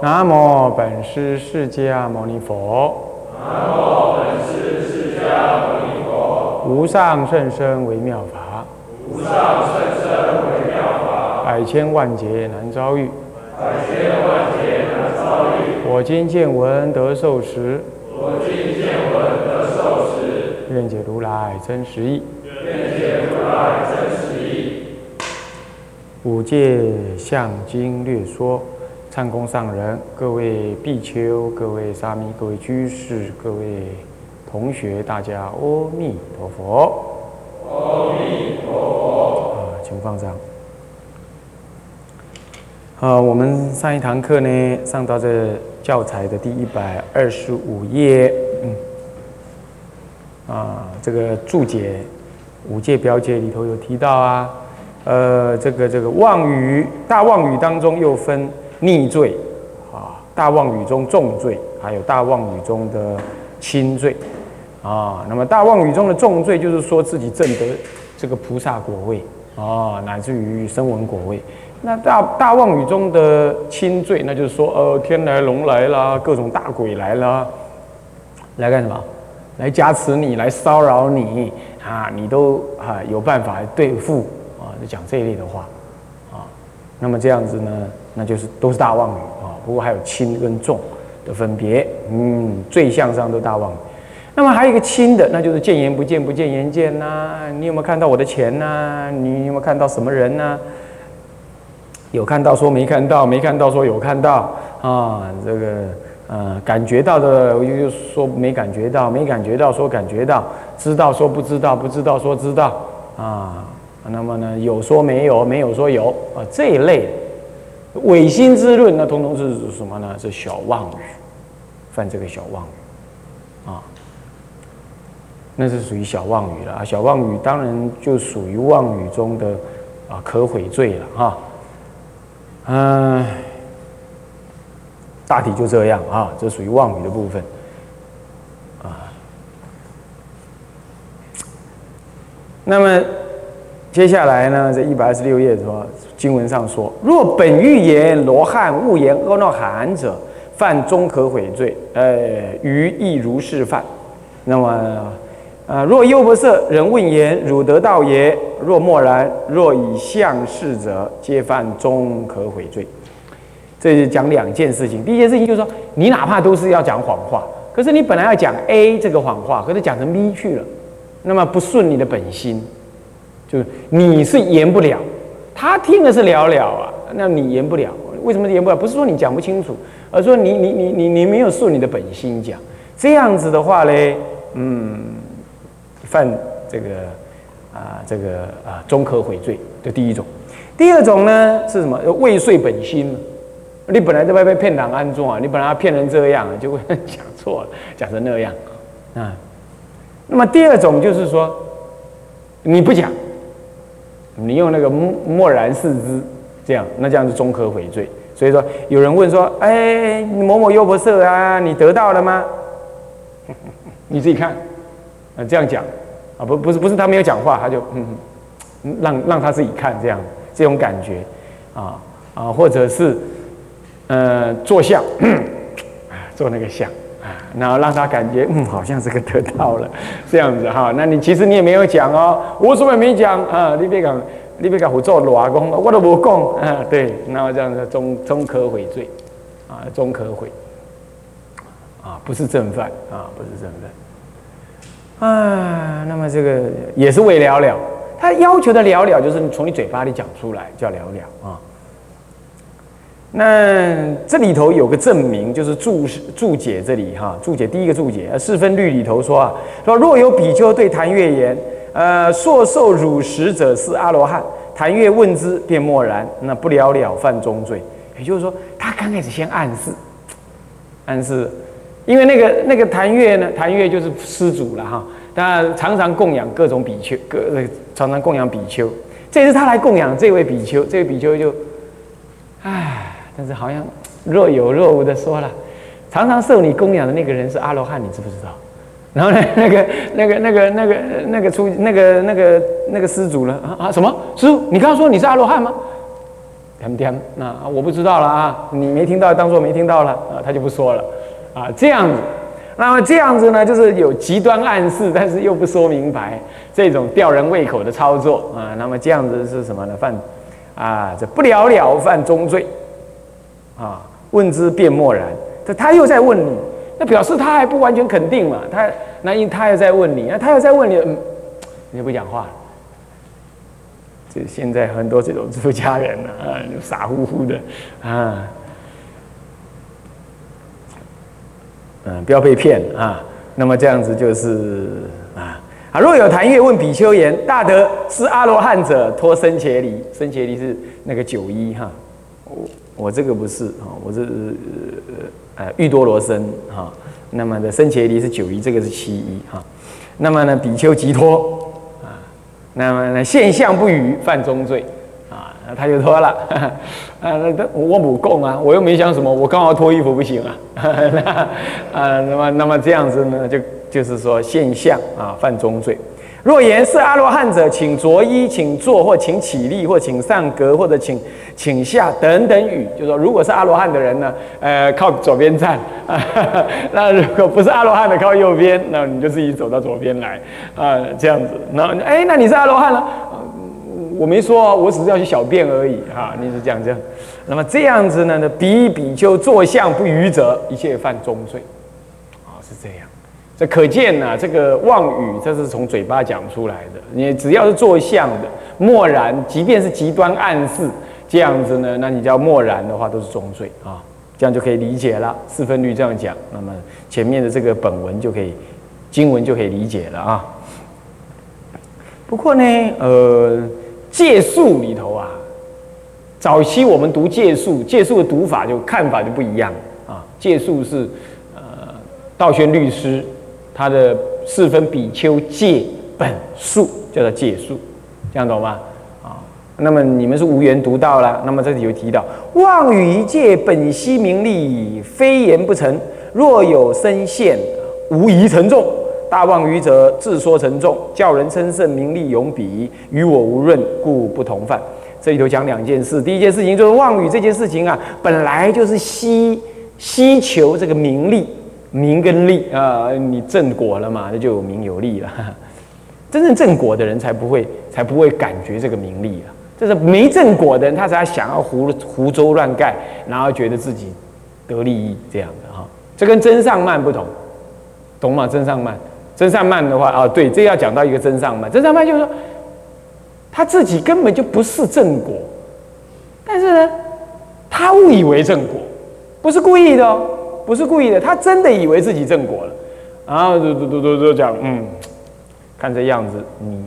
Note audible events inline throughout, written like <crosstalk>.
南无本师释迦牟尼佛。南无本师释迦牟尼佛。无上甚深微妙法。无上甚深微妙法。百千万劫难遭遇。百千万劫难遭遇。我今见闻得受持。我今见闻得受持。愿解如来真实义。愿解如来真实义。五戒相经略说。唱功上人，各位比丘，各位沙弥，各位居士，各位同学，大家阿弥陀佛。阿弥陀佛。啊，请放上。啊，我们上一堂课呢，上到这教材的第一百二十五页。嗯。啊，这个注解五戒标解里头有提到啊，呃，这个这个妄语大妄语当中又分。逆罪，啊，大妄语中重罪，还有大妄语中的轻罪，啊，那么大妄语中的重罪就是说自己证得这个菩萨果位，啊，乃至于声闻果位。那大大妄语中的轻罪，那就是说，呃，天来龙来啦，各种大鬼来啦，来干什么？来加持你，来骚扰你，啊，你都啊有办法来对付，啊，就讲这一类的话，啊，那么这样子呢？那就是都是大妄语啊，不过还有轻跟重的分别。嗯，最向上都大妄语。那么还有一个轻的，那就是见言不见，不见言见呐。你有没有看到我的钱呐？你有没有看到什么人呐？有看到说没看到，没看到说有看到啊。这个呃，感觉到的又说没感觉到，没感觉到说感觉到，知道说不知道，不知道说知道啊。那么呢，有说没有，没有说有啊，这一类。违心之论，那通通是什么呢？是小妄语，犯这个小妄语啊，那是属于小妄语了啊。小妄语当然就属于妄语中的啊可悔罪了哈。嗯，大体就这样啊，这属于妄语的部分啊。那么。接下来呢，这一百二十六页说，经文上说：若本欲言罗汉勿言阿耨含者，犯中可悔罪。呃，于亦如是犯。那么，呃，若优婆塞人问言：汝得道也？若默然，若以相视者，皆犯中可悔罪。这是讲两件事情。第一件事情就是说，你哪怕都是要讲谎话，可是你本来要讲 A 这个谎话，可是讲成 B 去了，那么不顺你的本心。就是你是言不了，他听的是了了啊，那你言不了，为什么言不了？不是说你讲不清楚，而是说你你你你你没有顺你的本心讲，这样子的话嘞，嗯，犯这个啊这个啊中可悔罪的第一种，第二种呢是什么？未遂本心你本来在外面骗党安装啊，你本来要骗人这样，就会讲错了，讲成那样啊。那么第二种就是说你不讲。你用那个默然视之，这样，那这样是中科悔罪。所以说，有人问说：“哎，某某优婆塞啊，你得到了吗？” <laughs> 你自己看，啊，这样讲，啊，不，不是，不是他没有讲话，他就嗯，让让他自己看，这样，这种感觉，啊啊，或者是，呃，做相，<coughs> 做那个相。然后让他感觉，嗯，好像这个得到了，这样子哈。那你其实你也没有讲哦，我什么也没讲啊。你别讲，你别讲我做罗阿公，我都不讲啊。对，然后这样子中中可悔罪，啊，中可悔，啊，不是正犯啊，不是正犯。啊，那么这个也是未了了，他要求的了了就是你从你嘴巴里讲出来叫了了啊。那这里头有个证明，就是注注解这里哈，注解第一个注解，四分律里头说啊，说若有比丘对谭月言，呃，硕受乳食者是阿罗汉，谭月问之便默然，那不了了犯中罪。也就是说，他刚开始先暗示，暗示，因为那个那个谭月呢，谭月就是施主了哈，他常常供养各种比丘，各常常供养比丘，这次他来供养这位比丘，这位比丘就，唉。但是好像若有若无的说了，常常受你供养的那个人是阿罗汉，你知不知道？然后呢，那个、那个、那个、那个、那个出那个、那个、那个施主呢？啊啊，什么施主？你刚刚说你是阿罗汉吗？点点，那我不知道了啊，你没听到当做没听到了啊，他就不说了啊，这样子。那么这样子呢，就是有极端暗示，但是又不说明白，这种吊人胃口的操作啊。那么这样子是什么呢？犯啊，这不了了犯中罪啊。问之便漠然，他他又在问你，那表示他还不完全肯定嘛。他那因他又在问你，那他又在问你，嗯，你不讲话。这现在很多这种出家人啊，就傻乎乎的啊。嗯，不要被骗啊！那么这样子就是啊啊！若有谈月问比丘言：“大德是阿罗汉者，脱生伽离。生伽离是那个九一哈，我我这个不是啊，我是呃呃玉多罗僧哈。那么的生伽离是九一，这个是七一哈。那么呢，比丘即脱啊。那么呢，现象不语，犯中罪啊。”他就脱了，啊，那他我母供啊，我又没想什么，我刚好脱衣服不行啊，<laughs> 啊，那么那么这样子呢，就就是说现象啊，犯中罪。若言是阿罗汉者，请着衣，请坐，或请起立，或请上格，或者请请下等等语，就说如果是阿罗汉的人呢，呃，靠左边站，<laughs> 那如果不是阿罗汉的，靠右边，那你就自己走到左边来，啊，这样子，那哎，那你是阿罗汉了。我没说，我只是要去小便而已哈。你是讲这样，那么这样子呢？呢，比比就坐相不愚者，一切犯中罪。啊，是这样。这可见呢，这个妄语，这是从嘴巴讲出来的。你只要是坐相的，默然，即便是极端暗示这样子呢，那你叫默然的话，都是中罪啊。这样就可以理解了。四分律这样讲，那么前面的这个本文就可以，经文就可以理解了啊。不过呢，呃。借数里头啊，早期我们读借数，借数的读法就看法就不一样啊。借数是呃道宣律师他的四分比丘戒本数叫做戒数，这样懂吗？啊，那么你们是无缘读到了，那么这里有提到妄语一戒本息名利，非言不成。若有身陷，无疑沉重。大妄语者，自说成众，叫人称圣名利永彼，与我无润，故不同犯。这里头讲两件事，第一件事情就是妄语这件事情啊，本来就是希希求这个名利，名跟利啊，你正果了嘛，那就有名有利了。<laughs> 真正正果的人才不会，才不会感觉这个名利啊。就是没正果的人，他才想要胡胡诌乱盖，然后觉得自己得利益这样的哈。这跟真上慢不同，懂吗？真上慢。真善慢的话啊，对，这要讲到一个真善慢。真善慢就是说，他自己根本就不是正果，但是呢，他误以为正果，不是故意的哦，不是故意的，他真的以为自己正果了，然后都都都都都讲，嗯，看这样子，你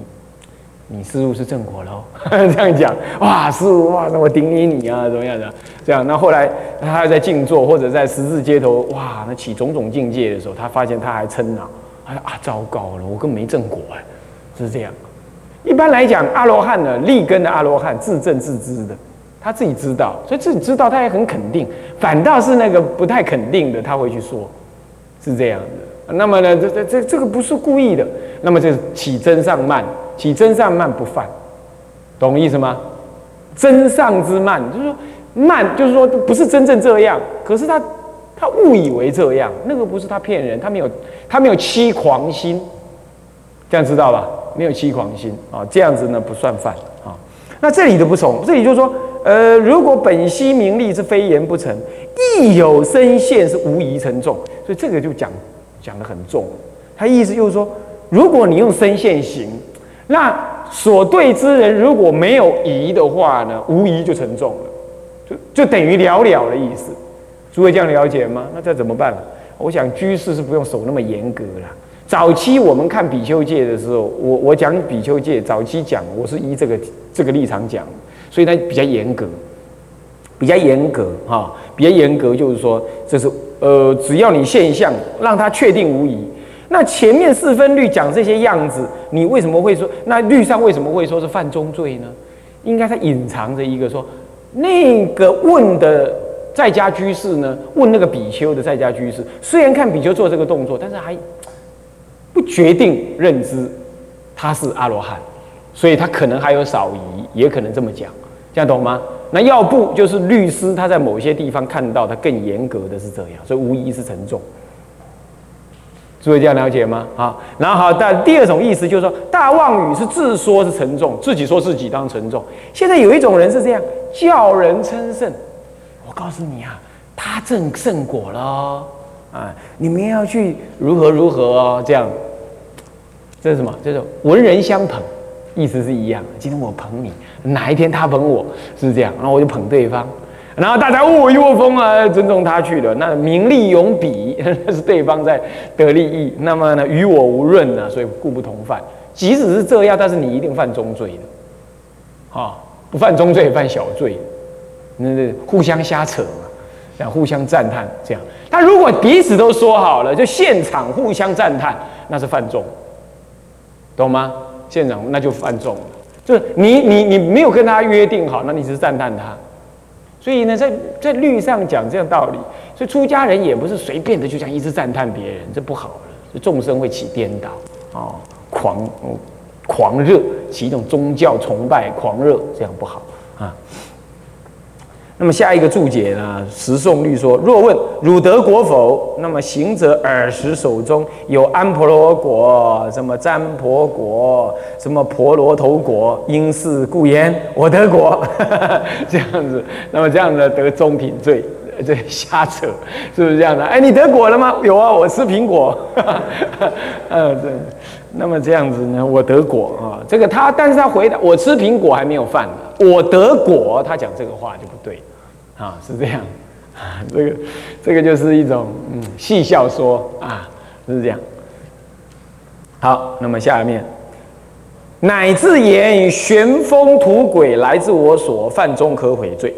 你师傅是正果喽，<laughs> 这样讲，哇，师傅哇，那我顶你你啊，怎么样的？这样，那后来他还在静坐或者在十字街头，哇，那起种种境界的时候，他发现他还嗔恼。哎啊，糟糕了，我根本没正果哎，是这样。一般来讲，阿罗汉呢，立根的阿罗汉，自证自知的，他自己知道，所以自己知道，他也很肯定。反倒是那个不太肯定的，他会去说，是这样的。那么呢，这这这这个不是故意的。那么就是起真上慢，起真上慢不犯，懂意思吗？真上之慢，就是说慢，就是说不是真正这样，可是他。他误以为这样，那个不是他骗人，他没有，他没有欺狂心，这样知道吧？没有欺狂心啊，这样子呢不算犯啊。那这里的不从，这里就是说，呃，如果本息名利是非言不成，亦有身现是无疑成重，所以这个就讲讲的很重。他意思就是说，如果你用身现行，那所对之人如果没有疑的话呢，无疑就成重了，就就等于了了的意思。诸位这样了解吗？那这怎么办？我想居士是不用守那么严格了。早期我们看比丘戒的时候，我我讲比丘戒，早期讲我是依这个这个立场讲，所以它比较严格，比较严格哈，比较严格就是说，这是呃，只要你现象让他确定无疑。那前面四分律讲这些样子，你为什么会说那律上为什么会说是犯中罪呢？应该它隐藏着一个说那个问的。在家居士呢？问那个比丘的在家居士，虽然看比丘做这个动作，但是还不决定认知他是阿罗汉，所以他可能还有少疑，也可能这么讲，这样懂吗？那要不就是律师他在某些地方看到他更严格的是这样，所以无疑是沉重。诸位这样了解吗？好，然后好，但第二种意思就是说，大妄语是自说是沉重，自己说自己当沉重。现在有一种人是这样，叫人称圣。我告诉你啊，他证圣果了啊，你们要去如何如何，这样。这是什么？就是文人相捧，意思是一样。今天我捧你，哪一天他捧我，是这样，然后我就捧对方。然后大家哦一窝蜂啊，尊重他去了。那名利永比，<laughs> 那是对方在得利益。那么呢，与我无润呢，所以故不同犯。即使是这样，但是你一定犯中罪的，啊，不犯中罪犯小罪，那那互相瞎扯嘛，这样互相赞叹这样。他如果彼此都说好了，就现场互相赞叹，那是犯重，懂吗？现场那就犯众了。就是你你你没有跟他约定好，那你只是赞叹他。所以呢，在在律上讲这样道理，所以出家人也不是随便的就想一直赞叹别人，这不好了，众生会起颠倒啊，狂狂热起一种宗教崇拜狂热，这样不好。那么下一个注解呢？十诵律说：若问汝得果否？那么行者耳时手中有安婆罗果，什么占婆果，什么婆罗头果，因是故言我得果。<laughs> 这样子，那么这样子得中品罪，这瞎扯，是不是这样的？哎，你得果了吗？有啊，我吃苹果。嗯，<laughs> 对。那么这样子呢？我得果啊，这个他，但是他回答我吃苹果还没有犯呢。我得果，他讲这个话就不对。啊，是这样，啊，这个，这个就是一种嗯戏笑说啊，是这样。好，那么下面，乃至言旋风土鬼来自我所犯中可悔罪。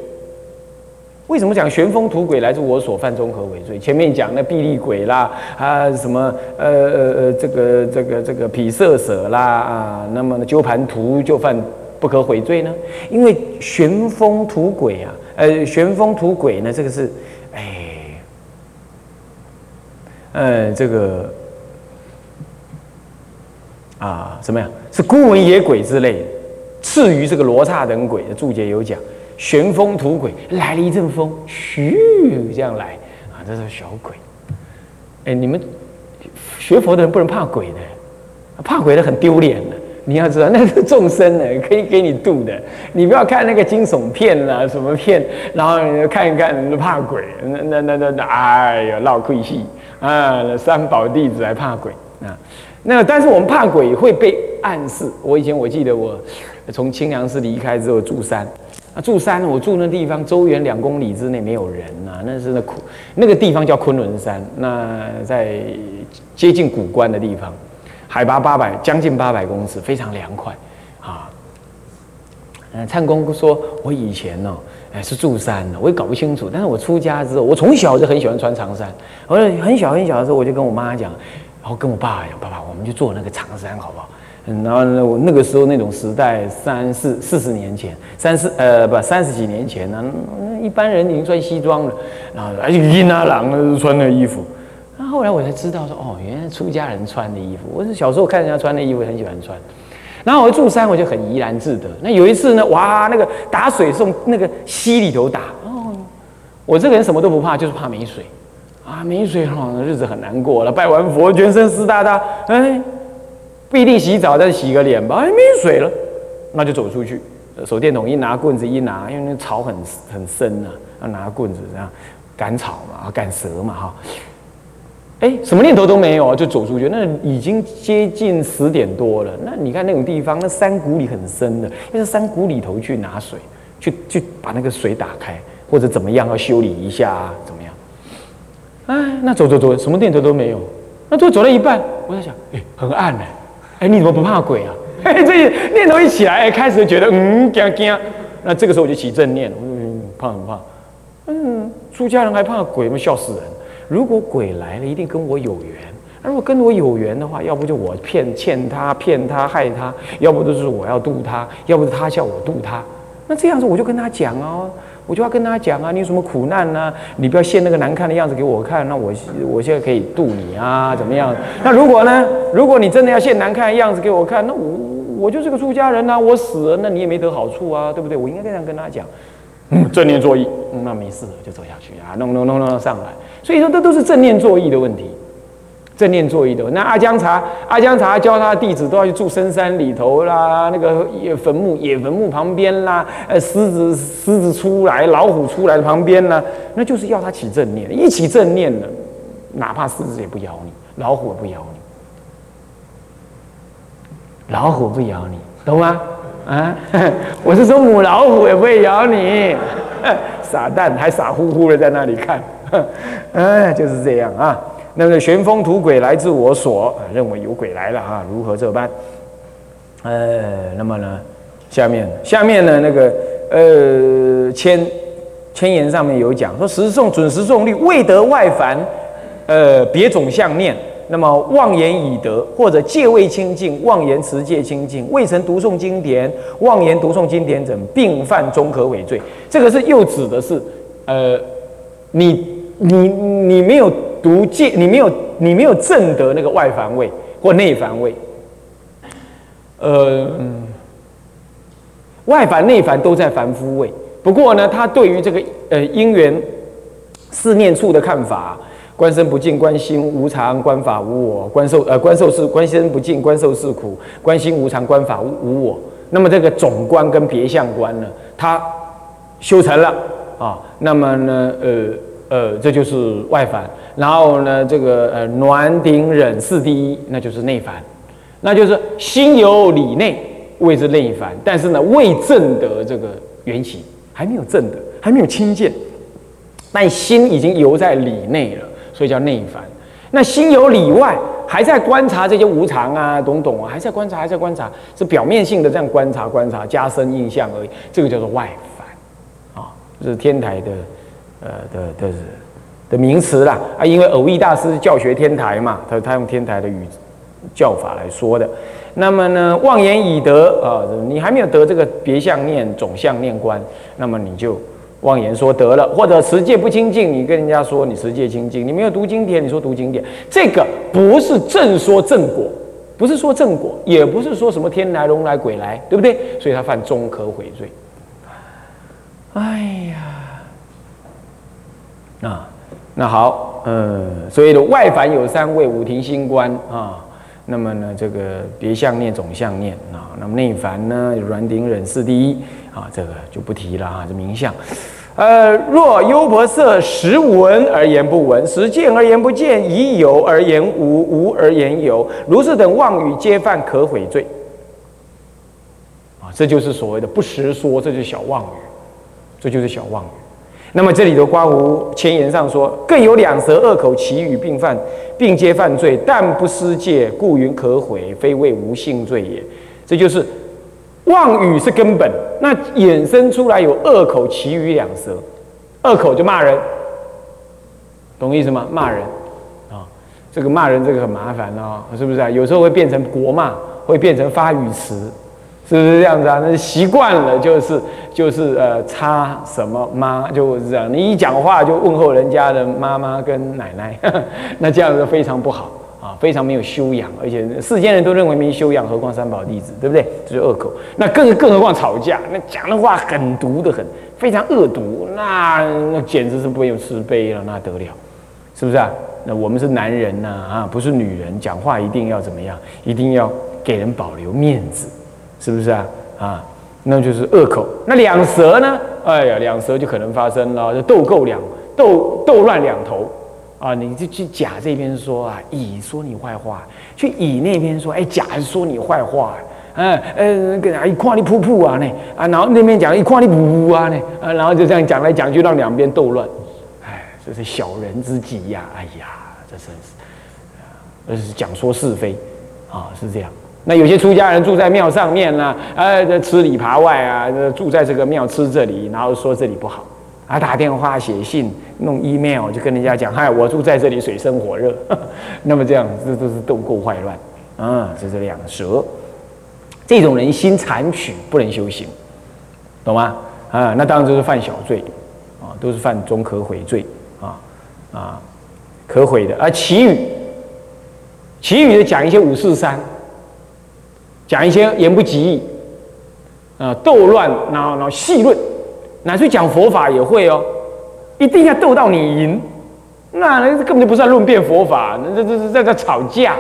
为什么讲旋风土鬼来自我所犯中可悔罪？前面讲那臂力鬼啦，啊什么呃呃呃这个这个这个毗舍舍啦啊，那么呢鸠盘图就犯不可悔罪呢？因为旋风土鬼啊。呃，旋风吐鬼呢？这个是，哎，呃，这个啊，怎么样？是孤魂野鬼之类的，次于这个罗刹等鬼的注解有讲，旋风吐鬼来了一阵风，嘘，这样来啊，这是小鬼。哎，你们学佛的人不能怕鬼的，怕鬼的很丢脸的。你要知道，<laughs> 那是众生呢，可以给你度的。你不要看那个惊悚片啦，什么片，然后看一看，怕鬼。那那那那那，哎呀，闹亏戏啊！三宝弟子还怕鬼啊？那但是我们怕鬼会被暗示。我以前我记得，我从清凉寺离开之后住山，啊住山，我住那地方周圆两公里之内没有人呐，那是那那个地方叫昆仑山，那在接近古关的地方。海拔八百，将近八百公尺，非常凉快，啊，嗯，灿公说，我以前呢，哎，是住山的，我也搞不清楚。但是我出家之后，我从小就很喜欢穿长衫。我很小很小的时候，我就跟我妈讲，然后跟我爸讲，爸爸，我们就做那个长衫，好不好？嗯，然后呢，我那个时候那种时代，三四四十年前，三四呃不三十几年前呢，一般人已经穿西装了，然后而且阴啊郎穿那衣服。后来我才知道说，哦，原来出家人穿的衣服。我是小时候看人家穿的衣服，很喜欢穿。然后我住山，我就很怡然自得。那有一次呢，哇，那个打水从那个溪里头打。哦，我这个人什么都不怕，就是怕没水。啊，没水哦，日子很难过了。拜完佛，全身湿哒哒，哎，不一定洗澡，再洗个脸吧。哎，没水了，那就走出去，手电筒一拿，棍子一拿，因为那草很很深啊，要拿棍子这样赶草嘛，赶蛇嘛，哈。哎，什么念头都没有啊，就走出去。那已经接近十点多了。那你看那种地方，那山谷里很深的，要在山谷里头去拿水，去去把那个水打开，或者怎么样要修理一下啊？怎么样？哎，那走走走，什么念头都没有。那就走到一半，我在想，哎，很暗呢。哎，你怎么不怕鬼啊？嘿，<laughs> 这念头一起来，开始觉得嗯，惊惊。那这个时候我就起正念，嗯，怕很怕？嗯，出家人还怕鬼吗？笑死人。如果鬼来了，一定跟我有缘。那如果跟我有缘的话，要不就我骗欠他，骗他害他；要不就是我要渡他，要不是他叫我渡他。那这样子我就跟他讲哦，我就要跟他讲啊，你有什么苦难呢？你不要现那个难看的样子给我看。那我我现在可以渡你啊，怎么样？那如果呢？如果你真的要现难看的样子给我看，那我我就是个出家人呐，我死了，那你也没得好处啊，对不对？我应该这样跟他讲。正念作意，那没事了，就走下去啊，弄弄弄弄上来。所以说，这都是正念作意的问题。正念作意的，那阿江茶，阿江茶教他的弟子都要去住深山里头啦，那个野坟墓、野坟墓旁边啦，呃，狮子、狮子出来，老虎出来的旁边呢，那就是要他起正念，一起正念了，哪怕狮子也不咬你，老虎也不咬你，老虎不咬你，懂吗？啊，<laughs> 我是说母老虎也不会咬你，傻蛋，还傻乎乎的在那里看，哎，<laughs> 就是这样啊。那个旋风土鬼来自我所，认为有鬼来了啊，如何这般？呃，那么呢，下面下面呢那个呃千千言上面有讲说，时诵准时诵律未得外凡，呃别种相念，那么妄言以得或者戒未清净，妄言持戒清净，未曾读诵经典，妄言读诵经典者，并犯中可伪罪。这个是又指的是，呃，你你你没有。读戒，你没有，你没有证得那个外凡位或内凡位，呃，外凡内凡都在凡夫位。不过呢，他对于这个呃因缘四念处的看法，观身不净，观心无常，观法无我，观受呃观受是观身不净，观受是苦，观心无常，观法无无我。那么这个总观跟别相观呢，他修成了啊。那么呢，呃。呃，这就是外凡，然后呢，这个呃暖顶忍是第一，那就是内凡，那就是心有理内谓之内凡，但是呢未证得这个缘起，还没有证得，还没有亲见，但心已经游在理内了，所以叫内凡。那心有里外，还在观察这些无常啊，懂懂啊，还在观察，还在观察，是表面性的这样观察观察，加深印象而已，这个叫做外凡，啊，这是天台的。呃的的的名词啦啊，因为偶益大师教学天台嘛，他他用天台的语教法来说的。那么呢，妄言已得啊，你还没有得这个别相念总相念观，那么你就妄言说得了，或者持戒不清净，你跟人家说你持戒清净，你没有读经典，你说读经典，这个不是正说正果，不是说正果，也不是说什么天来龙来鬼来，对不对？所以他犯中可悔罪。哎呀。啊，那好，嗯，所以的外凡有三位五庭星官啊，那么呢，这个别相念总相念啊，那么内凡呢，软顶忍是第一啊，这个就不提了啊，这名相。呃，若优婆塞实闻而言不闻，实见而言不见，以有而言无，无而言有，如是等妄语，皆犯可悔罪。啊，这就是所谓的不实说，这就是小妄语，这就是小妄语。那么这里的刮胡前言上说，更有两舌恶口其语并犯，并皆犯罪，但不失戒，故云可悔，非谓无性罪也。这就是妄语是根本，那衍生出来有恶口其语两舌，恶口就骂人，懂意思吗？骂人啊，这个骂人这个很麻烦哦，是不是啊？有时候会变成国骂，会变成发语词。是不是这样子啊？那习惯了就是就是呃，擦什么妈就是这样。你一讲话就问候人家的妈妈跟奶奶，<laughs> 那这样子非常不好啊，非常没有修养，而且世间人都认为没修养，何况三宝弟子，对不对？这是恶口。那更更何况吵架，那讲的话狠毒的很，非常恶毒，那那简直是没有慈悲了，那得了，是不是啊？那我们是男人呐啊，不是女人，讲话一定要怎么样？一定要给人保留面子。是不是啊？啊，那就是恶口。那两舌呢？哎呀，两舌就可能发生了，就斗够两斗斗乱两头啊！你就去甲这边说啊，乙说你坏话；去乙那边说，哎，甲说你坏话。嗯嗯，跟啊一夸你噗噗啊呢啊，然后那边讲一夸你噗噗啊呢啊，然后就这样讲来讲去，让两边斗乱。哎，这是小人之极呀！哎呀，这真是，而是讲说是非啊，是这样。那有些出家人住在庙上面呢，呃，吃里扒外啊，住在这个庙吃这里，然后说这里不好，啊，打电话、写信、弄 email 就跟人家讲，嗨，我住在这里水深火热，<laughs> 那么这样这都是斗够坏乱，啊，这是两舌，这种人心残取，不能修行，懂吗？啊，那当然就是犯小罪，啊，都是犯中可悔罪，啊啊，可悔的，而其余，其余的讲一些五四三。讲一些言不及义，啊，斗乱，然后然后细论，乃至讲佛法也会哦，一定要斗到你赢，那那根本就不是在论辩佛法，那这这是在在吵架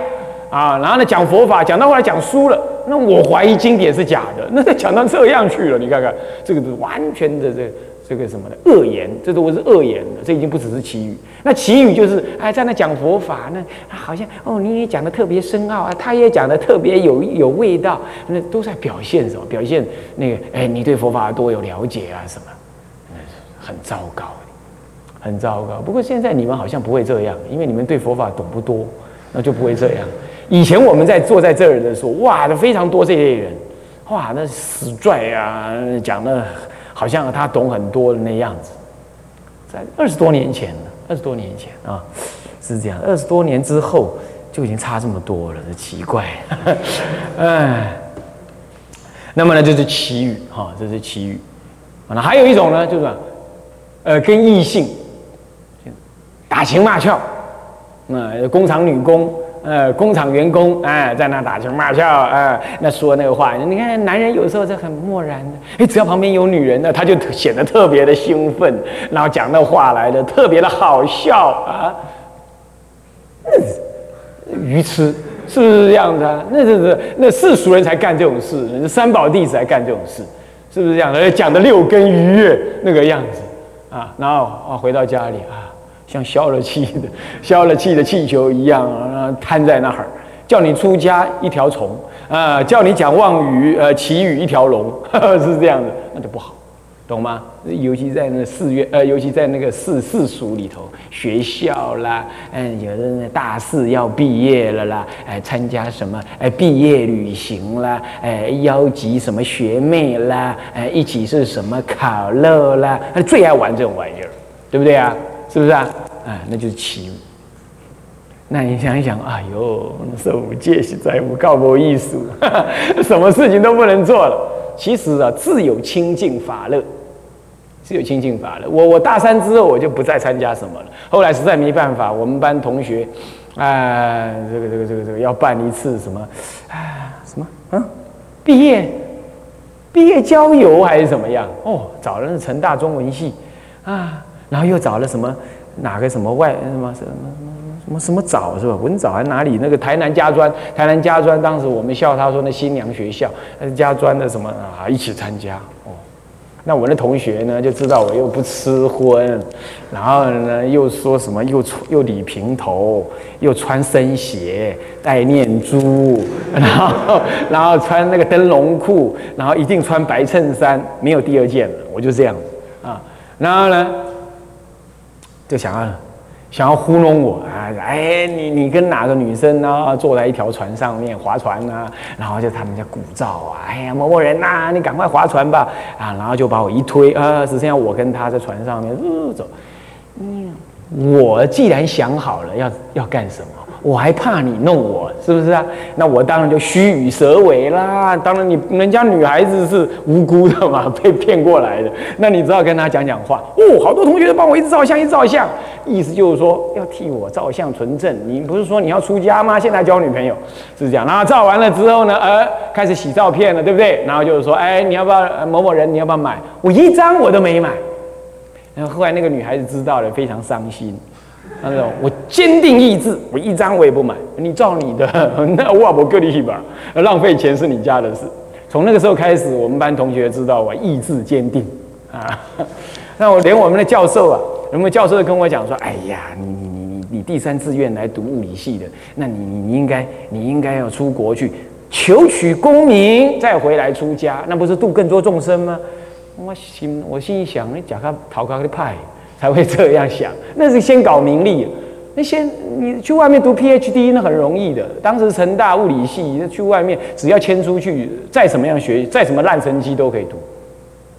啊。然后呢，讲佛法讲到后来讲输了，那我怀疑经典是假的，那讲到这样去了，你看看这个是完全的这。这个什么的恶言，这都是恶言的，这已经不只是奇语。那奇语就是哎，在那讲佛法，那好像哦，你也讲的特别深奥啊，他也讲的特别有有味道，那都在表现什么？表现那个哎，你对佛法多有了解啊什么？那很糟糕，很糟糕。不过现在你们好像不会这样，因为你们对佛法懂不多，那就不会这样。以前我们在坐在这儿的时候，哇，那非常多这类人，哇，那死拽啊，讲的。好像他懂很多的那样子，在二十多年前了，二十多年前啊，是这样。二十多年之后就已经差这么多了，这奇怪。<laughs> 哎，那么呢，就是奇遇哈，这是奇遇。那还有一种呢，就是呃，跟异性打情骂俏，那工厂女工。呃，工厂员工哎，在那打情骂俏啊，那说那个话，你看男人有时候是很漠然的，哎，只要旁边有女人呢，他就显得特别的兴奋，然后讲那话来的特别的好笑啊，愚痴是不是这样子啊？那是是那世俗人才干这种事，三宝弟子才干这种事，是不是这样的？讲的六根愉悦那个样子啊，然后啊回到家里啊。像消了气的、<laughs> 消了气的气球一样啊，瘫在那儿，叫你出家一条虫啊，叫你讲妄语呃奇语一条龙，<laughs> 是这样的，那就不好，懂吗？尤其在那寺院呃，尤其在那个寺寺俗里头，学校啦，嗯，有的那大四要毕业了啦，哎，参加什么哎毕业旅行啦，哎，邀集什么学妹啦，哎，一起是什么烤肉啦，他最爱玩这种玩意儿，对不对啊？是不是啊？哎，那就是欺辱。那你想一想，哎呦，受戒是在无告我艺术，<laughs> 什么事情都不能做了。其实啊，自有清净法乐，自有清净法乐。我我大三之后，我就不再参加什么了。后来实在没办法，我们班同学，哎，这个这个这个这个要办一次什么，哎，什么啊？毕业毕业郊游还是怎么样？哦，找了成大中文系啊。然后又找了什么哪个什么外什么什么什么什么早是吧？文藻还哪里那个台南家专？台南家专当时我们笑他说那新娘学校，那是家专的什么啊？一起参加哦。那我那同学呢就知道我又不吃荤，然后呢又说什么又又理平头，又穿僧鞋，戴念珠，然后然后穿那个灯笼裤，然后一定穿白衬衫，没有第二件了。我就这样啊，然后呢？就想要想要糊弄我啊！哎，你你跟哪个女生呢？坐在一条船上面划船呢？然后就他们家鼓噪啊！哎呀，某某人呐，你赶快划船吧！啊，然后就把我一推啊，只剩下我跟他在船上面走。嗯，我既然想好了要要干什么。我还怕你弄我，是不是啊？那我当然就虚与蛇尾啦。当然，你人家女孩子是无辜的嘛，被骗过来的。那你只好跟他讲讲话。哦，好多同学都帮我一直照相，一直照相，意思就是说要替我照相存证。你不是说你要出家吗？现在交女朋友是这样。然后照完了之后呢，呃，开始洗照片了，对不对？然后就是说，哎，你要不要某某人？你要不要买？我一张我都没买。然后后来那个女孩子知道了，非常伤心。那种我坚定意志，我一张我也不买。你照你的，<laughs> 那我不割你一把，浪费钱是你家的事。从那个时候开始，我们班同学知道我意志坚定啊。<laughs> 那我连我们的教授啊，我们教授跟我讲说：“哎呀，你你你你你第三志愿来读物理系的，那你你应该你应该要出国去求取功名，再回来出家，那不是度更多众生吗？”我心我心一想，你假个逃开的派。才会这样想，那是先搞名利。那先你去外面读 PhD，那很容易的。当时成大物理系去外面，只要迁出去，再怎么样学，再什么烂成绩都可以读。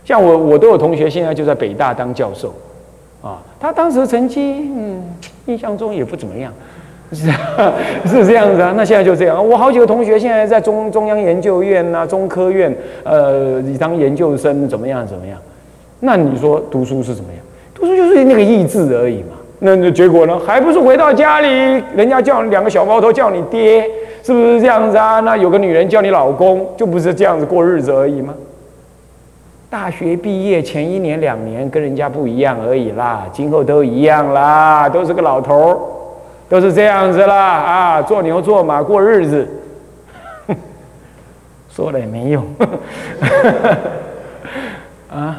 像我，我都有同学现在就在北大当教授，啊，他当时成绩，嗯，印象中也不怎么样，是 <laughs> 是这样子啊。那现在就这样，我好几个同学现在在中中央研究院呐、中科院，呃，当研究生怎么样怎么样？那你说读书是怎么样？读书就是那个意志而已嘛，那那结果呢？还不是回到家里，人家叫两个小毛头叫你爹，是不是这样子啊？那有个女人叫你老公，就不是这样子过日子而已吗？大学毕业前一年两年跟人家不一样而已啦，今后都一样啦，都是个老头儿，都是这样子啦啊，做牛做马过日子，<laughs> 说了也没用 <laughs> 啊。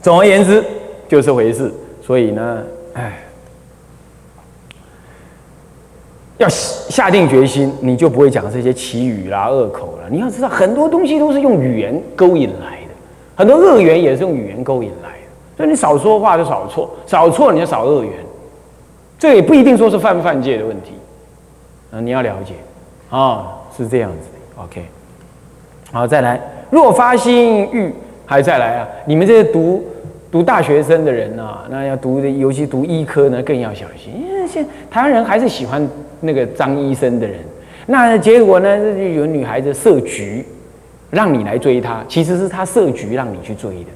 总而言之，就这回事。所以呢，哎，要下下定决心，你就不会讲这些奇语啦、恶口了。你要知道，很多东西都是用语言勾引来的，很多恶缘也是用语言勾引来的。所以你少说话就少错，少错你就少恶缘。这也不一定说是犯不犯戒的问题，啊，你要了解，啊，是这样子。OK，好，再来，若发心欲，还再来啊？你们这些读。读大学生的人呐，那要读的，尤其读医科呢，更要小心。因为现台湾人还是喜欢那个张医生的人。那结果呢，有女孩子设局，让你来追她，其实是她设局让你去追的。